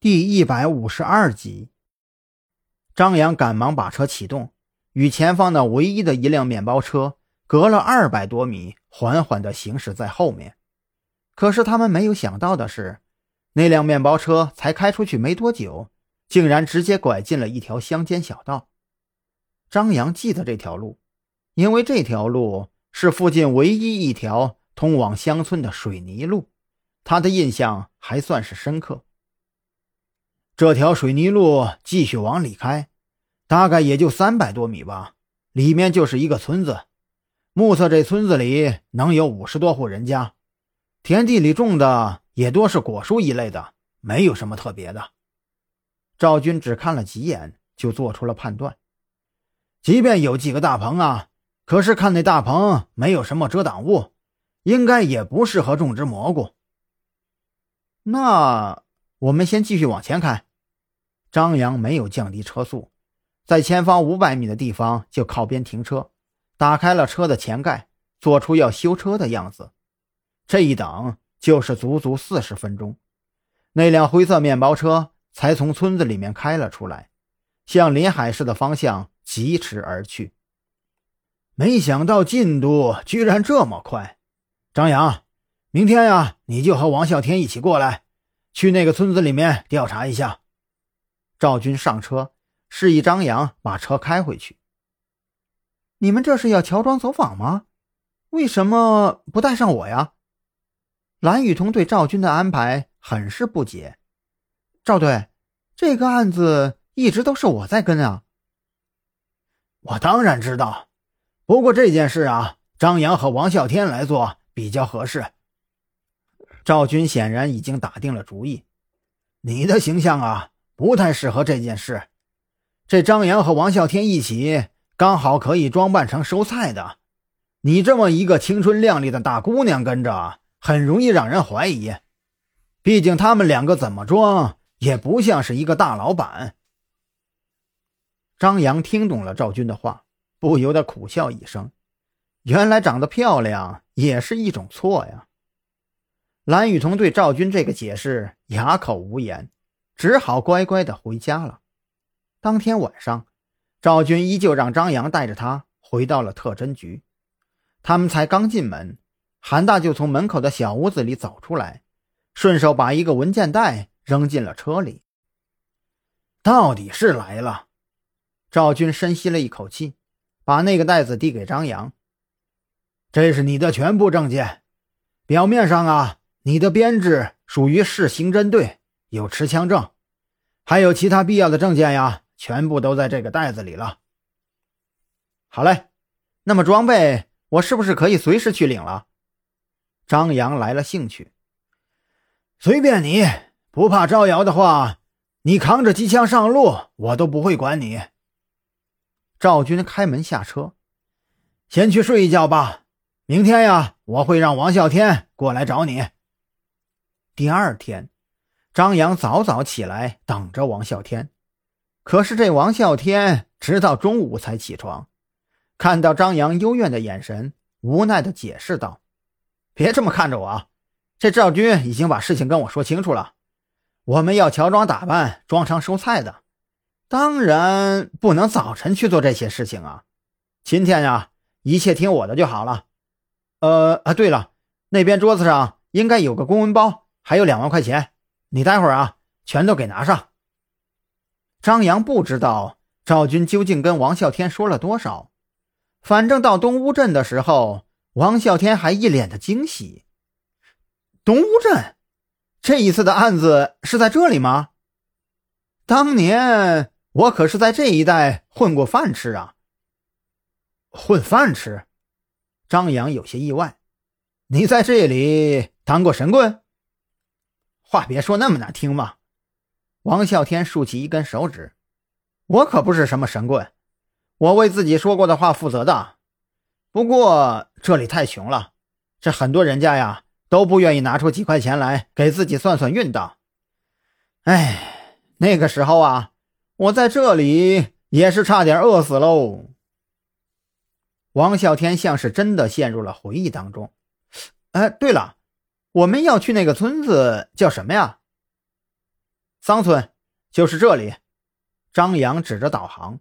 第一百五十二集，张扬赶忙把车启动，与前方的唯一的一辆面包车隔了二百多米，缓缓地行驶在后面。可是他们没有想到的是，那辆面包车才开出去没多久，竟然直接拐进了一条乡间小道。张扬记得这条路，因为这条路是附近唯一一条通往乡村的水泥路，他的印象还算是深刻。这条水泥路继续往里开，大概也就三百多米吧。里面就是一个村子，目测这村子里能有五十多户人家，田地里种的也多是果树一类的，没有什么特别的。赵军只看了几眼就做出了判断，即便有几个大棚啊，可是看那大棚没有什么遮挡物，应该也不适合种植蘑菇。那我们先继续往前开。张扬没有降低车速，在前方五百米的地方就靠边停车，打开了车的前盖，做出要修车的样子。这一等就是足足四十分钟，那辆灰色面包车才从村子里面开了出来，向临海市的方向疾驰而去。没想到进度居然这么快，张扬，明天呀，你就和王啸天一起过来，去那个村子里面调查一下。赵军上车，示意张扬把车开回去。你们这是要乔装走访吗？为什么不带上我呀？蓝雨桐对赵军的安排很是不解。赵队，这个案子一直都是我在跟啊。我当然知道，不过这件事啊，张扬和王啸天来做比较合适。赵军显然已经打定了主意，你的形象啊。不太适合这件事。这张扬和王啸天一起，刚好可以装扮成收菜的。你这么一个青春靓丽的大姑娘跟着，很容易让人怀疑。毕竟他们两个怎么装，也不像是一个大老板。张扬听懂了赵军的话，不由得苦笑一声。原来长得漂亮也是一种错呀。蓝雨桐对赵军这个解释哑口无言。只好乖乖的回家了。当天晚上，赵军依旧让张扬带着他回到了特侦局。他们才刚进门，韩大就从门口的小屋子里走出来，顺手把一个文件袋扔进了车里。到底是来了。赵军深吸了一口气，把那个袋子递给张扬：“这是你的全部证件。表面上啊，你的编制属于市刑侦队。”有持枪证，还有其他必要的证件呀，全部都在这个袋子里了。好嘞，那么装备我是不是可以随时去领了？张扬来了兴趣。随便你，不怕招摇的话，你扛着机枪上路，我都不会管你。赵军开门下车，先去睡一觉吧。明天呀，我会让王啸天过来找你。第二天。张扬早早起来等着王啸天，可是这王啸天直到中午才起床。看到张扬幽怨的眼神，无奈的解释道：“别这么看着我，这赵军已经把事情跟我说清楚了。我们要乔装打扮，装成收菜的，当然不能早晨去做这些事情啊。今天呀，一切听我的就好了。呃啊，对了，那边桌子上应该有个公文包，还有两万块钱。”你待会儿啊，全都给拿上。张扬不知道赵军究竟跟王啸天说了多少，反正到东乌镇的时候，王啸天还一脸的惊喜。东乌镇，这一次的案子是在这里吗？当年我可是在这一带混过饭吃啊。混饭吃？张扬有些意外。你在这里当过神棍？话别说那么难听嘛！王啸天竖起一根手指：“我可不是什么神棍，我为自己说过的话负责的。不过这里太穷了，这很多人家呀都不愿意拿出几块钱来给自己算算运的。哎，那个时候啊，我在这里也是差点饿死喽。”王啸天像是真的陷入了回忆当中。哎，对了。我们要去那个村子叫什么呀？桑村，就是这里。张扬指着导航。